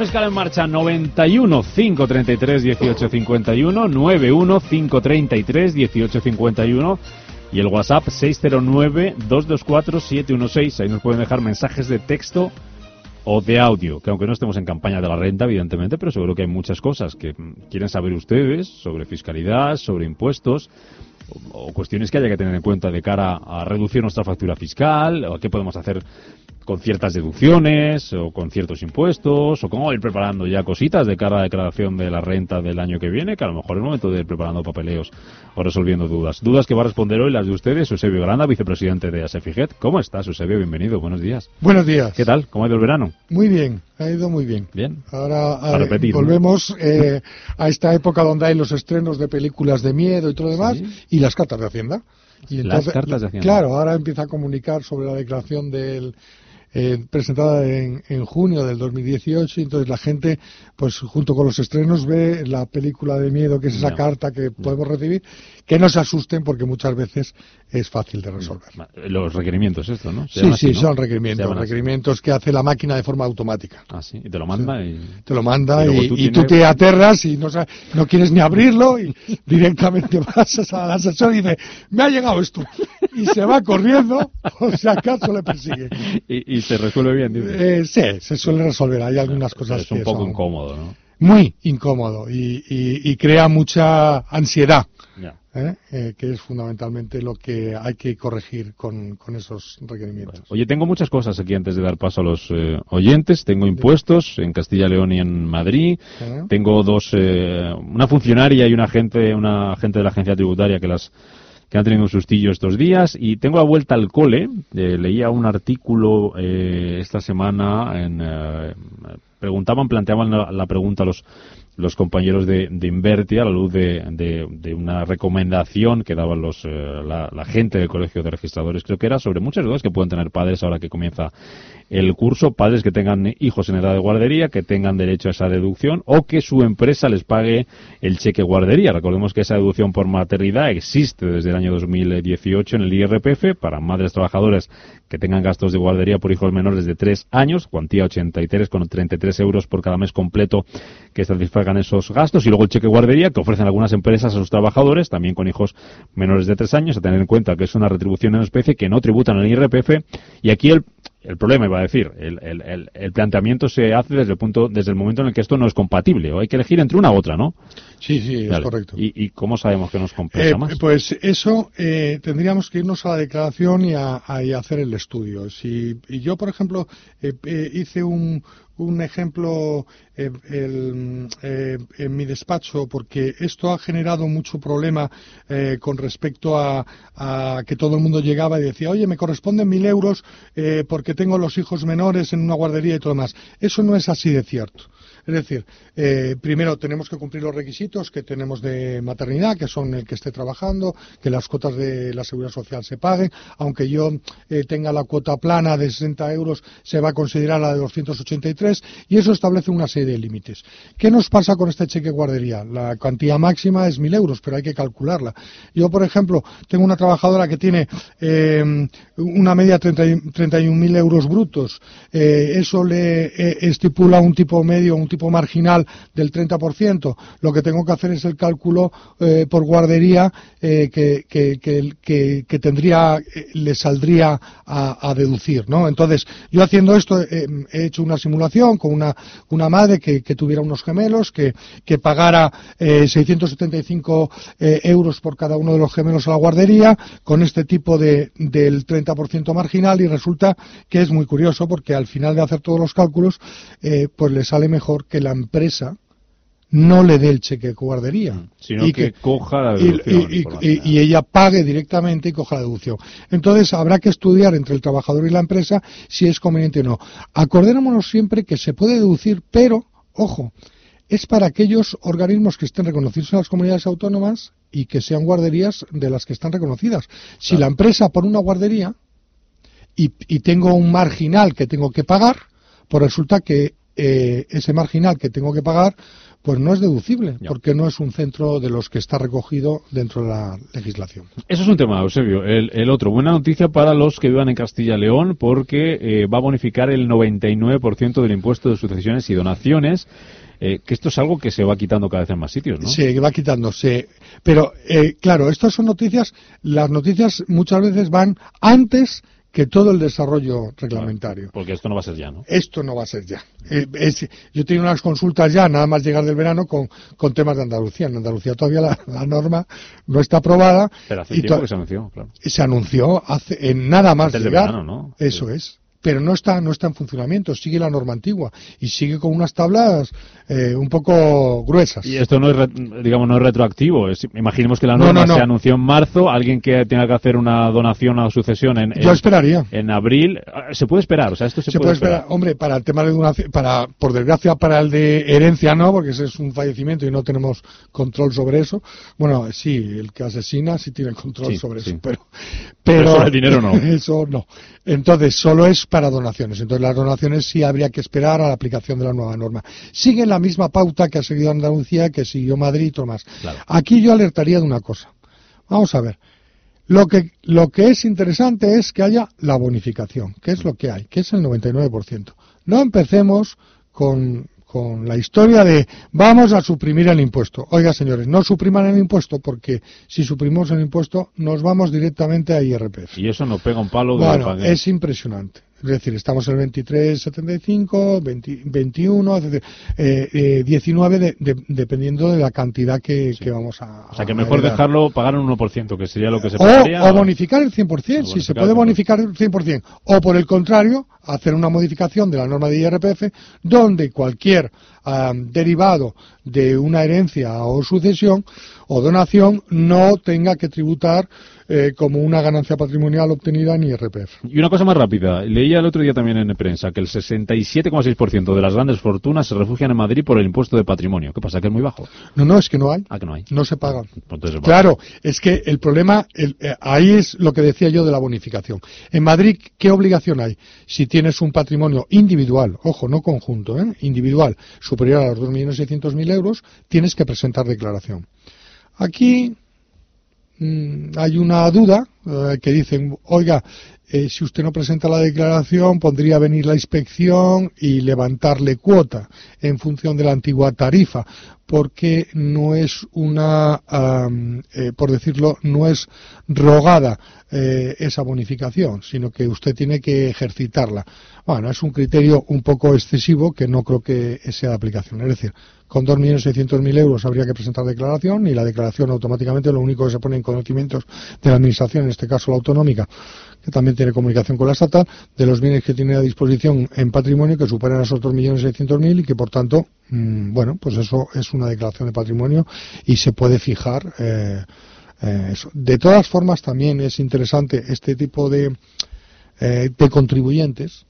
Fiscal en marcha 91 533 1851 91 533 1851 y el WhatsApp 609 224 716. Ahí nos pueden dejar mensajes de texto o de audio, que aunque no estemos en campaña de la renta, evidentemente, pero seguro que hay muchas cosas que mm, quieren saber ustedes sobre fiscalidad, sobre impuestos o, cuestiones que haya que tener en cuenta de cara a reducir nuestra factura fiscal, o qué podemos hacer con ciertas deducciones o con ciertos impuestos o cómo ir preparando ya cositas de cara a la declaración de la renta del año que viene, que a lo mejor es momento de ir preparando papeleos o resolviendo dudas. Dudas que va a responder hoy las de ustedes, Eusebio Granda, vicepresidente de ASEFIGET. ¿Cómo estás, Eusebio? Bienvenido, buenos días. Buenos días. ¿Qué tal? ¿Cómo ha ido el verano? Muy bien, ha ido muy bien. Bien. Ahora A eh, volvemos eh, a esta época donde hay los estrenos de películas de miedo y todo lo demás Sí. y las cartas de Hacienda. Y Las cartas de Hacienda. Claro, ahora empieza a comunicar sobre la declaración del eh, presentada en, en junio del 2018 y entonces la gente pues junto con los estrenos ve la película de miedo que es esa carta que podemos recibir que no se asusten porque muchas veces es fácil de resolver Los requerimientos, esto, ¿no? Se sí sí así, ¿no? son requerimientos así. requerimientos que hace la máquina de forma automática Ah, sí. Y te lo manda y... te lo manda Y y, tú y tienes- tú te aterras y no, no quieres ni abrirlo y directamente vas al asesor y dice, me ha llegado esto. Y se va corriendo, o si acaso le persigue. y, y se resuelve bien, dice. Eh, sí, se suele resolver. Hay algunas cosas es un que poco son incómodo, ¿no? muy incómodo y, y- y crea mucha ansiedad. ¿eh? Eh, que es fundamentalmente lo que hay que corregir con, con esos requerimientos. Oye, tengo muchas cosas aquí antes de dar paso a los oyentes. Tengo impuestos en Castilla León y en Madrid. Tengo dos, una funcionaria y un agente, una agente de la agencia tributaria que las que han tenido un sustillo estos días y tengo la vuelta al cole. Eh, leía un artículo eh, esta semana en eh, preguntaban, planteaban la, la pregunta a los los compañeros de, de Inverti a la luz de, una recomendación que daban los, eh, la, gente del Colegio de Registradores, creo que era sobre muchas dudas que pueden tener padres ahora que comienza el curso, padres que tengan hijos en edad de guardería, que tengan derecho a esa deducción o que su empresa les pague el cheque guardería. Recordemos que esa deducción por maternidad existe desde el año 2018 en el IRPF para madres trabajadoras que tengan gastos de guardería por hijos menores de 3 años, cuantía 83,33 euros por cada mes completo que esos gastos, y luego el cheque guardería que ofrecen algunas empresas a sus trabajadores, también con hijos menores de 3 años, a tener en cuenta que es una retribución en especie que no tributan al IRPF, y aquí el, el problema, iba a decir, el, el- el- el planteamiento se hace desde el punto, desde el momento en el que esto no es compatible, o hay que elegir entre una u otra, ¿no? Sí, sí, es correcto. ¿Y, y cómo sabemos que nos compensa Eh, más? Pues eso, eh, tendríamos que irnos a la declaración y a, a- y hacer el estudio. Si y yo, por ejemplo, eh, eh, hice un, un ejemplo eh, el, eh, en mi despacho porque esto ha generado mucho problema eh, con respecto a, a que todo el mundo llegaba y decía, oye, me corresponden mil euros eh, porque tengo los hijos menores en una guardería y todo más. Eso no es así de cierto. Es decir, eh, primero tenemos que cumplir los requisitos que tenemos de maternidad, que son el que esté trabajando, que las cuotas de la seguridad social se paguen, aunque yo eh, tenga la cuota plana de 60 euros, se va a considerar la de 283 y eso establece una serie de límites. ¿Qué nos pasa con este cheque guardería? La cuantía máxima es 1.000 euros, pero hay que calcularla. Yo, por ejemplo, tengo una trabajadora que tiene eh, una media de 30 y- 31.000 euros brutos. Eh, eso le estipula un tipo medio, tipo marginal del 30%. Lo que tengo que hacer es el cálculo eh, por guardería eh, que, que- que- tendría, eh, le saldría a, deducir, ¿no? Entonces, yo haciendo esto he hecho una simulación con una, una madre que, tuviera unos gemelos, que, pagara eh, 675 eh, euros por cada uno de los gemelos a la guardería, con este tipo de, del 30% marginal, y resulta que es muy curioso porque al final de hacer todos los cálculos, pues le sale mejor que la empresa no le dé el cheque de guardería. Sino Y que, coja la deducción. y ella pague directamente y coja la deducción. Entonces habrá que estudiar entre el trabajador y la empresa si es conveniente o no. Acordémonos siempre que se puede deducir, pero, ojo, es para aquellos organismos que estén reconocidos en las comunidades autónomas y que sean guarderías de las que están reconocidas. Si la empresa pone una guardería y, y tengo un marginal que tengo que pagar, pues resulta que eh, ese marginal que tengo que pagar pues no es deducible, Ya. porque no es un centro de los que está recogido dentro de la legislación. Eso es un tema, Eusebio. El, el otro, buena noticia para los que vivan en Castilla y León, porque eh, va a bonificar el 99% del impuesto de sucesiones y donaciones, eh, que esto es algo que se va quitando cada vez en más sitios, ¿no? Se va quitándose. Pero, eh, claro, estas son noticias, las noticias muchas veces van antes que todo el desarrollo reglamentario. Porque esto no va a ser ya, ¿no? Esto no va a ser ya. Eh, es- yo tengo unas consultas ya, nada más llegar del verano, con, con temas de Andalucía. En Andalucía todavía la, la norma no está aprobada. Pero hace y tiempo que se anunció, claro. se anunció hace, en nada más Antes llegar. verano, ¿no? Eso Sí. es. Pero no está, no está en funcionamiento, sigue la norma antigua y sigue con unas tablas eh, un poco gruesas. Y esto no es, digamos, no es retroactivo. Es- imaginemos que la No, norma no, no. se anunció en marzo, alguien que tenga que hacer una donación a sucesión en, Yo en- esperaría. en abril, eh, se puede esperar, o sea, esto se, Se, puede esperar, hombre, para el tema de donación, para, por desgracia, para el de herencia no, porque ese es un fallecimiento y no tenemos control sobre eso. Bueno, sí, el que asesina sí tiene control Sí, sobre sí. eso, pero, Pero pero sobre el dinero no. Eso no. Entonces, solo es para donaciones. Entonces, las donaciones sí habría que esperar a la aplicación de la nueva norma. Sigue la misma pauta que ha seguido Andalucía, que siguió Madrid y todo más. Claro. Aquí yo alertaría de una cosa. Vamos a ver. Lo que, lo que es interesante es que haya la bonificación, que es lo que hay, que es el 99%. No empecemos con, con la historia de vamos a suprimir el impuesto. Oiga, señores, no supriman el impuesto porque si suprimimos el impuesto nos vamos directamente a IRPF. Y eso nos pega un palo de Bueno, pague. es impresionante. Es decir, estamos en el 23,75, 20 21, etcétera, eh, eh, 19, de- de- dependiendo de la cantidad que, que vamos a. O sea, que mejor heredar. dejarlo pagar un 1%, que sería lo que se O, pagaría. o bonificar el 100%, si se bonificar puede el 100%. bonificar el 100%. O por el contrario, hacer una modificación de la norma de IRPF donde cualquier ah, derivado de una herencia o sucesión o donación no tenga que tributar eh, como una ganancia patrimonial obtenida en IRPF. Y una cosa más rápida. Leía el otro día también en prensa que el 67,6% de las grandes fortunas se refugian en Madrid por el impuesto de patrimonio. ¿Qué pasa? ¿Que es muy bajo? No, no, es que no hay. Ah, que no hay. No se pagan. Pues entonces. Claro, es que el problema, el- eh, ahí es lo que decía yo de la bonificación. En Madrid, ¿qué obligación hay? Si tienes un patrimonio individual, ojo, no conjunto, ¿eh? individual, superior a los 2.600.000 euros, tienes que presentar declaración. Aquí mm, hay una duda eh, que dicen, oiga, eh, si usted no presenta la declaración, podría venir la inspección y levantarle cuota en función de la antigua tarifa, porque no es una, eh, por decirlo, no es rogada esa bonificación, sino que usted tiene que ejercitarla. Bueno, es un criterio un poco excesivo que no creo que sea de aplicación. Es decir, con 2.600.000 euros habría que presentar declaración y la declaración automáticamente lo único que se pone en conocimientos de la Administración, en este caso la autonómica, que también tiene comunicación con la estatal, de los bienes que tiene a disposición en patrimonio que superan esos 2.600.000 y que por tanto, mm, bueno, pues eso es una declaración de patrimonio y se puede fijar eh, eh, eso. De todas formas, también es interesante este tipo de, eh, de contribuyentes.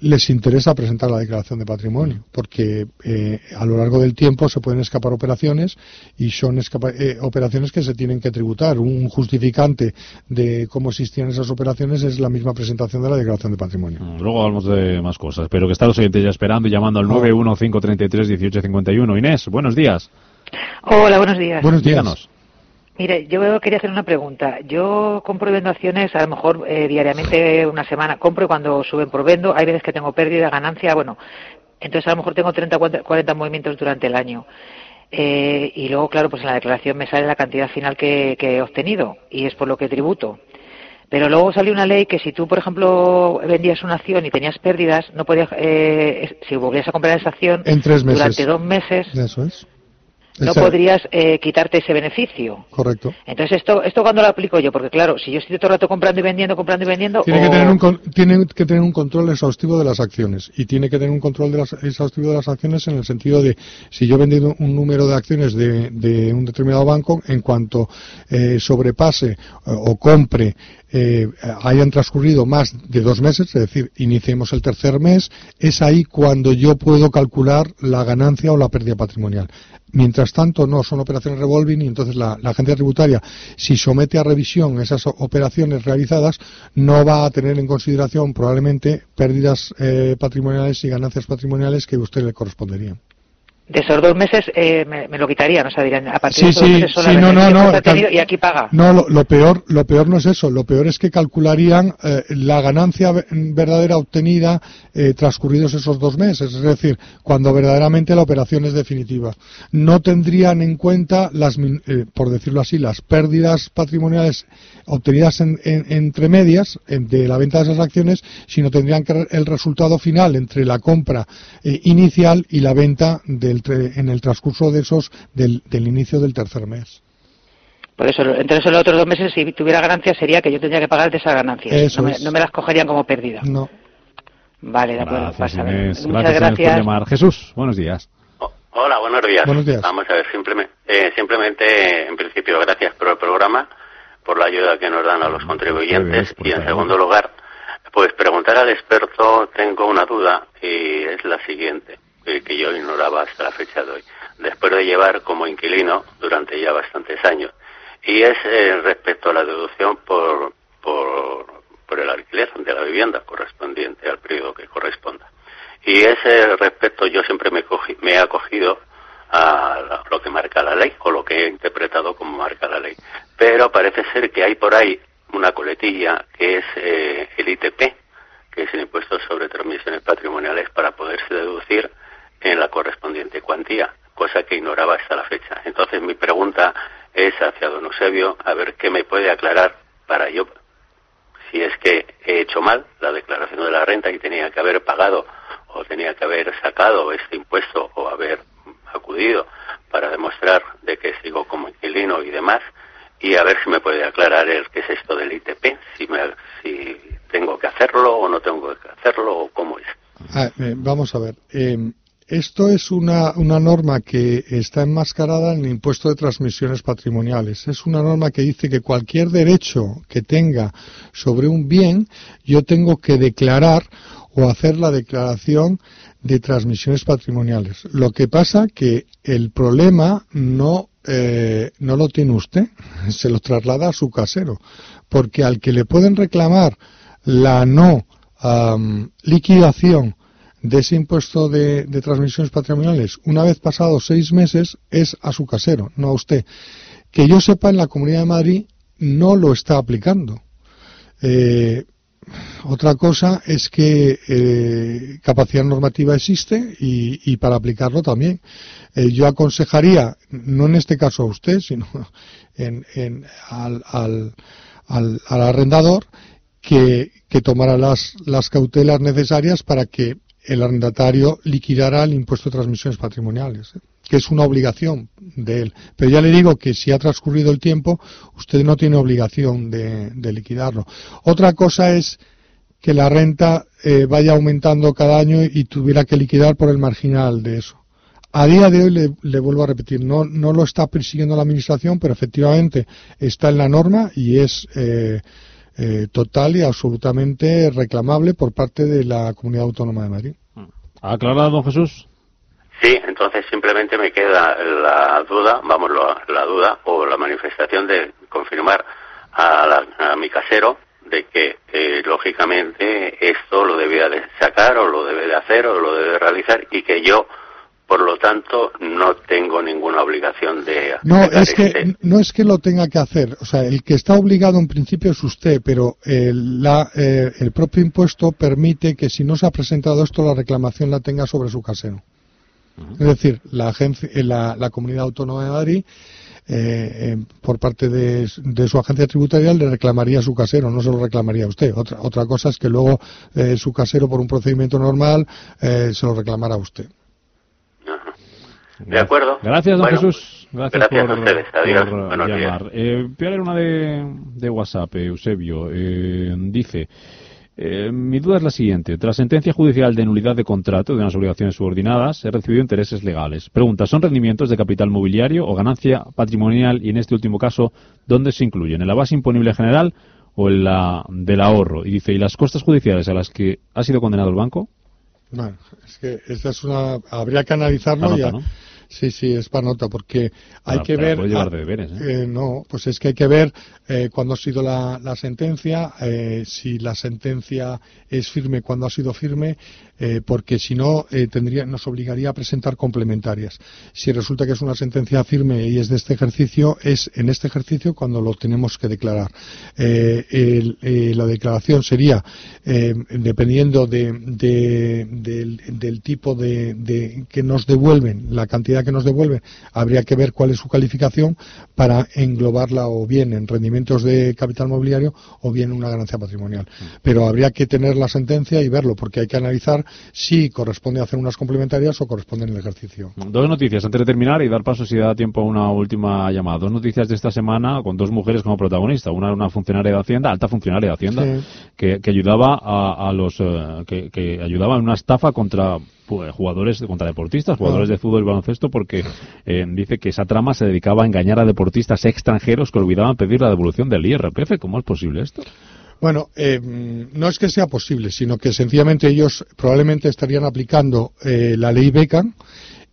Les interesa presentar la declaración de patrimonio, porque eh, a lo largo del tiempo se pueden escapar operaciones y son escapa- eh, operaciones que se tienen que tributar. Un justificante de cómo existían esas operaciones es la misma presentación de la declaración de patrimonio. Mm, Luego hablamos de más cosas, pero que están los oyentes ya esperando y llamando al Oh. 915331851. Inés, buenos días. Hola, buenos días. Buenos días. Díganos. Mire, yo quería hacer una pregunta. Yo compro y vendo acciones, a lo mejor eh, diariamente, una semana compro y cuando suben por vendo, hay veces que tengo pérdida, ganancia, bueno, entonces a lo mejor tengo 30 o 40 movimientos durante el año. Eh, y luego, claro, pues en la declaración me sale la cantidad final que, que he obtenido y es por lo que tributo. Pero luego salió una ley que si tú, por ejemplo, vendías una acción y tenías pérdidas, no podías, eh, si volvías a comprar esa acción En tres meses. durante dos meses, Eso es. No podrías eh, quitarte ese beneficio. Correcto. Entonces, ¿esto esto cuándo lo aplico yo? Porque claro, si yo estoy todo el rato comprando y vendiendo, comprando y vendiendo... Tiene que, tener un, con- tiene que tener un control exhaustivo de las acciones y tiene que tener un control de las, exhaustivo de las acciones en el sentido de si yo he vendido un número de acciones de, de un determinado banco, en cuanto eh, sobrepase eh, o compre eh, hayan transcurrido más de dos meses, es decir, iniciemos el tercer mes, es ahí cuando yo puedo calcular la ganancia o la pérdida patrimonial. Mientras tanto, no, son operaciones revolving y entonces la, agencia tributaria, si somete a revisión esas operaciones realizadas, no va a tener en consideración probablemente pérdidas eh, patrimoniales y ganancias patrimoniales que a usted le corresponderían. De esos dos meses eh, me, me lo quitarían, o sea, dirían, a partir Sí, de esos sí, dos meses sí, solamente no, no, no, cal- y aquí paga. No, lo, lo peor, lo peor no es eso. Lo peor es que calcularían eh, la ganancia ve- verdadera obtenida eh, transcurridos esos dos meses, es decir, cuando verdaderamente la operación es definitiva. No tendrían en cuenta las, eh, por decirlo así, las pérdidas patrimoniales obtenidas en- en- entre medias en- de la venta de esas acciones, sino tendrían que el resultado final entre la compra eh, inicial y la venta del tre- en el transcurso de esos del, del inicio del tercer mes. Por eso, entonces en los otros dos meses, si tuviera ganancias, sería que yo tendría que pagar de esas ganancias. Eso no, me, es. no me las cogerían como pérdida. No. Vale, de acuerdo. Gracias, pasa. Inés. Muchas Gracias, Inés, por gracias. llamar. Jesús, buenos días. Oh, Hola, buenos días. Buenos días. Vamos a ver, simplemente, eh, simplemente, en principio, gracias por el programa, por la ayuda que nos dan a los contribuyentes por y, en segundo lugar, pues preguntar al experto, tengo una duda y es la siguiente, eh, que yo ignoraba hasta la fecha de hoy. Después de llevar como inquilino durante ya bastantes años, y es eh, respecto a la deducción por, por, el alquiler de la vivienda correspondiente al periodo que corresponda. Y ese respecto yo siempre me, cogí- me he acogido a lo que marca la ley o lo que he interpretado como marca la ley. Pero parece ser que hay por ahí una coletilla que es eh, el ITP, que es el impuesto sobre transmisiones patrimoniales para poderse deducir en la correspondiente cuantía, cosa que ignoraba hasta la fecha. Entonces mi pregunta es hacia don Eusebio, a ver qué me puede aclarar para yo si es que he hecho mal la declaración de la renta y tenía que haber pagado o tenía que haber sacado este impuesto o haber acudido para demostrar de que sigo como inquilino y demás y a ver si me puede aclarar el qué es esto del ITP, si, me, si tengo que hacerlo o no tengo que hacerlo o cómo es. Ah, eh, vamos a ver. eh, esto es una, una norma que está enmascarada en el impuesto de transmisiones patrimoniales. Es una norma que dice que cualquier derecho que tenga sobre un bien, yo tengo que declarar o hacer la declaración de transmisiones patrimoniales. Lo que pasa que el problema no, eh, no lo tiene usted, se lo traslada a su casero, porque al que le pueden reclamar la no liquidación de ese impuesto de, transmisiones patrimoniales, una vez pasados seis meses, es a su casero, no a usted. Que yo sepa, en la Comunidad de Madrid no lo está aplicando. Eh, otra cosa es que eh, capacidad normativa existe y, y para aplicarlo también. Eh, yo aconsejaría, no en este caso a usted, sino en, en- al, al, al, al arrendador, que, que tomara las, las cautelas necesarias para que el arrendatario liquidara el impuesto de transmisiones patrimoniales, ¿eh? que es una obligación de él. Pero ya le digo que si ha transcurrido el tiempo, usted no tiene obligación de, de liquidarlo. Otra cosa es que la renta eh, vaya aumentando cada año y tuviera que liquidar por el marginal de eso. A día de hoy, le, le vuelvo a repetir, no, no lo está persiguiendo la Administración, pero efectivamente está en la norma y es eh, eh, total y absolutamente reclamable por parte de la Comunidad Autónoma de Madrid. ¿Ha aclarado, don Jesús? Sí, entonces simplemente me queda la duda, vamos, la, la duda o la manifestación de confirmar a, la- a mi casero de que eh, lógicamente esto lo debía de sacar o lo debe de hacer o lo debe de realizar y que yo por lo tanto no tengo ninguna obligación de No, es que este- no es que lo tenga que hacer. O sea, el que está obligado en principio es usted, pero el, la, eh, el propio impuesto permite que si no se ha presentado esto, la reclamación la tenga sobre su casero. Es decir, la, agencia, eh, la, la Comunidad Autónoma de Madrid, eh, eh, por parte de, de su agencia tributaria, le reclamaría a su casero, no se lo reclamaría a usted. Otra, otra cosa es que luego eh, su casero, por un procedimiento normal, eh, se lo reclamará a usted. ¿De acuerdo? Gracias, don Bueno, Jesús. Gracias, gracias por, a ustedes. Adiós. por Buenos días. llamar. Eh, voy a leer una de, de WhatsApp, eh, Eusebio. Eh, dice... eh, mi duda es la siguiente. Tras sentencia judicial de nulidad de contrato de unas obligaciones subordinadas, he recibido intereses legales. Pregunta, ¿son rendimientos de capital mobiliario o ganancia patrimonial? Y en este último caso, ¿dónde se incluyen? ¿En la base imponible general o en la del ahorro? Y dice, ¿y las costas judiciales a las que ha sido condenado el banco? Bueno, es que esa es una. Habría que analizarlo. Y nota, a- ¿no? Sí, sí, es para nota, porque hay Para- que para ver. llevar ah, deberes, ¿eh? eh, no, pues es que hay que ver eh, cuándo ha sido la, la sentencia, eh, si la sentencia es firme, cuándo ha sido firme, porque si no, tendría, nos obligaría a presentar complementarias. Si resulta que es una sentencia firme y es de este ejercicio, es en este ejercicio cuando lo tenemos que declarar. Eh, el- la declaración sería, dependiendo de, de- del, del tipo de, de- que nos devuelven, la cantidad que nos devuelven, habría que ver cuál es su calificación para englobarla o bien en rendimientos de capital mobiliario o bien en una ganancia patrimonial. Pero habría que tener la sentencia y verlo, porque hay que analizar si corresponde hacer unas complementarias o corresponde en el ejercicio. Dos noticias antes de terminar y dar paso si da tiempo a una última llamada. Dos noticias de esta semana con dos mujeres como protagonistas. Una era una funcionaria de Hacienda, alta funcionaria de Hacienda, Sí. que, que ayudaba a, a los eh, que, que ayudaba en una estafa contra pues, jugadores, contra deportistas, jugadores Ah. de fútbol y baloncesto, porque eh, dice que esa trama se dedicaba a engañar a deportistas extranjeros que olvidaban pedir la devolución del IRPF. ¿Cómo es posible esto? Bueno, eh, no es que sea posible, sino que sencillamente ellos probablemente estarían aplicando eh, la ley Beckham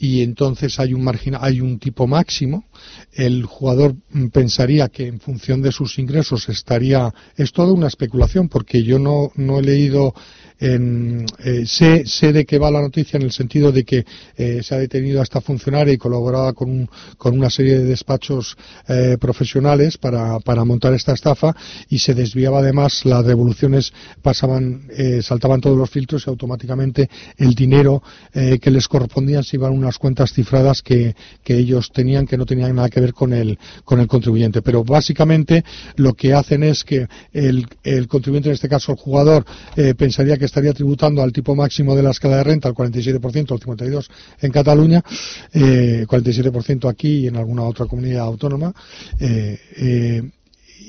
y entonces hay un margin, hay un tipo máximo. El jugador mm, pensaría que en función de sus ingresos estaría. Es toda una especulación porque yo no, no he leído. En, eh, sé, sé de qué va la noticia en el sentido de que eh, se ha detenido a esta funcionaria y colaboraba con, un- con una serie de despachos eh, profesionales para, para montar esta estafa y se desviaba además las devoluciones pasaban eh, saltaban todos los filtros y automáticamente el dinero que les correspondían se iban a unas cuentas cifradas que, que ellos tenían que no tenían nada que ver con el con el contribuyente. Pero básicamente lo que hacen es que el, el contribuyente en este caso el jugador eh, pensaría que estaría tributando al tipo máximo de la escala de renta al 47% al 52% en Cataluña eh, 47% aquí y en alguna otra comunidad autónoma eh, eh,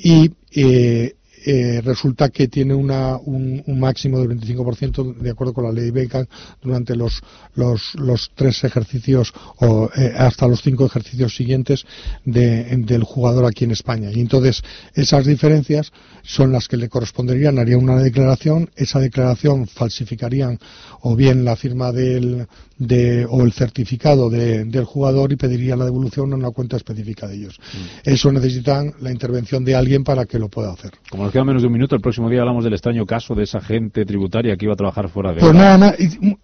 y eh, eh, resulta que tiene una, un, un máximo del 25% de acuerdo con la ley Beckham durante los, los, los tres ejercicios o eh, hasta los cinco ejercicios siguientes de- del jugador aquí en España. Y entonces esas diferencias son las que le corresponderían, haría una declaración, esa declaración falsificarían o bien la firma del, de, o el certificado de- del jugador y pedirían la devolución a una cuenta específica de ellos. Eso necesitan la intervención de alguien para que lo pueda hacer. Como nos queda menos de un minuto, el próximo día hablamos del extraño caso de esa gente tributaria que iba a trabajar fuera de Pues nada, nada,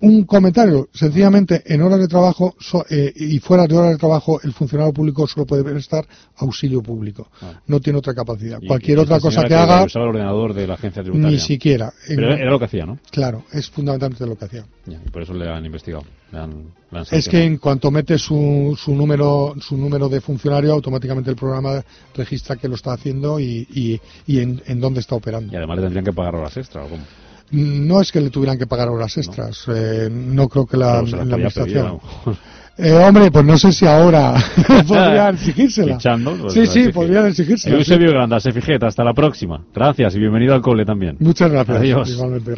un- comentario. Sencillamente, en horas de trabajo so- eh, y fuera de horas de trabajo, el funcionario público solo puede prestar auxilio público. Ah. No tiene otra capacidad. Y- Cualquier y otra cosa señora que haga, el ordenador de la agencia tributaria. ni siquiera. En- Pero era lo que hacía, ¿no? Claro, es fundamentalmente lo que hacía. Ya, y por eso le han investigado. Le han Es que en cuanto mete su, su número su número de funcionario, automáticamente el programa registra que lo está haciendo y, y, y en, en dónde está operando. Y además le tendrían que pagar horas extra. ¿o cómo? No es que le tuvieran que pagar horas extras. eh, no creo que la, se pedir, administración. Eh, hombre, pues no sé si ahora podrían exigírsela. Fichando, pues, sí, sí, exige. podrían exigírsela. sí. Eusebio Granda, Sefijeta, hasta la próxima. Gracias y bienvenido al cole también. Muchas gracias. Adiós. Igualmente.